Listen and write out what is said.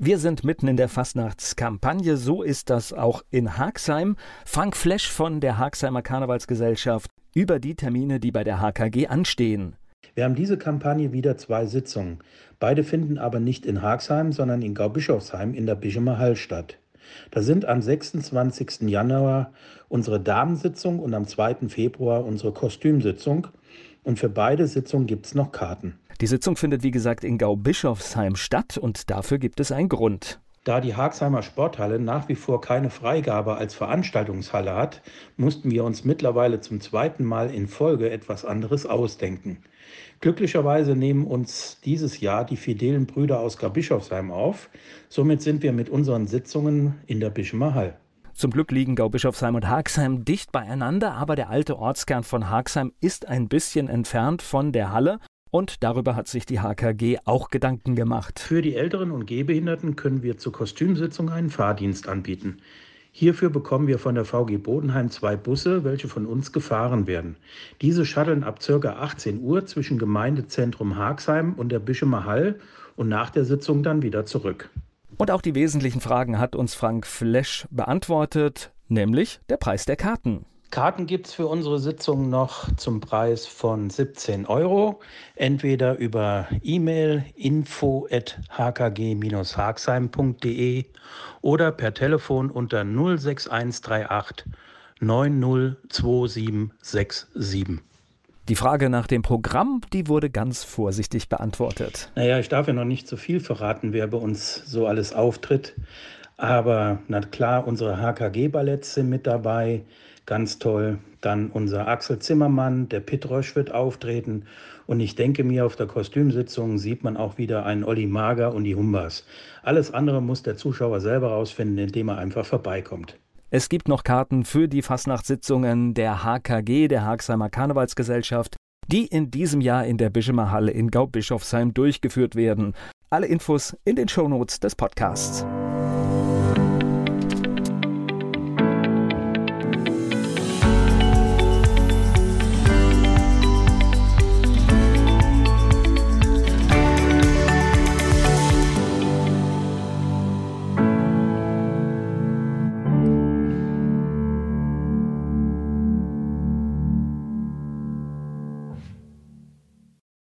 Wir sind mitten in der Fastnachtskampagne, so ist das auch in Haagsheim. Frank Flesch von der Haagheimer Karnevalsgesellschaft über die Termine, die bei der HKG anstehen. Wir haben diese Kampagne wieder zwei Sitzungen. Beide finden aber nicht in Haagsheim, sondern in Gaubischofsheim in der Bischemer Hall statt. Da sind am 26. Januar unsere Damensitzung und am 2. Februar unsere Kostümsitzung. Und für beide Sitzungen gibt es noch Karten. Die Sitzung findet wie gesagt in Gaubischofsheim statt und dafür gibt es einen Grund. Da die Haagheimer Sporthalle nach wie vor keine Freigabe als Veranstaltungshalle hat, mussten wir uns mittlerweile zum zweiten Mal in Folge etwas anderes ausdenken. Glücklicherweise nehmen uns dieses Jahr die fidelen Brüder aus Gaubischofsheim auf. Somit sind wir mit unseren Sitzungen in der Bischemer Hall. Zum Glück liegen Gaubischofsheim und Haagsheim dicht beieinander, aber der alte Ortskern von Haagsheim ist ein bisschen entfernt von der Halle und darüber hat sich die HKG auch Gedanken gemacht. Für die Älteren und Gehbehinderten können wir zur Kostümsitzung einen Fahrdienst anbieten. Hierfür bekommen wir von der VG Bodenheim zwei Busse, welche von uns gefahren werden. Diese shutteln ab ca. 18 Uhr zwischen Gemeindezentrum Haagsheim und der Bischemer Hall und nach der Sitzung dann wieder zurück. Und auch die wesentlichen Fragen hat uns Frank Flesch beantwortet, nämlich der Preis der Karten. Karten gibt es für unsere Sitzung noch zum Preis von 17 Euro. Entweder über E-Mail info at hkg-hagsheim.de oder per Telefon unter 06138 902767. Die Frage nach dem Programm, die wurde ganz vorsichtig beantwortet. Naja, ich darf ja noch nicht so viel verraten, wer bei uns so alles auftritt. Aber na klar, unsere HKG-Balletts sind mit dabei. Ganz toll. Dann unser Axel Zimmermann, der Pitrosch wird auftreten. Und ich denke mir, auf der Kostümsitzung sieht man auch wieder einen Olli Mager und die Humbas. Alles andere muss der Zuschauer selber rausfinden, indem er einfach vorbeikommt. Es gibt noch Karten für die Fastnachtssitzungen der HKG, der Haagheimer Karnevalsgesellschaft, die in diesem Jahr in der Bischemer Halle in Gaubischofsheim durchgeführt werden. Alle Infos in den Shownotes des Podcasts.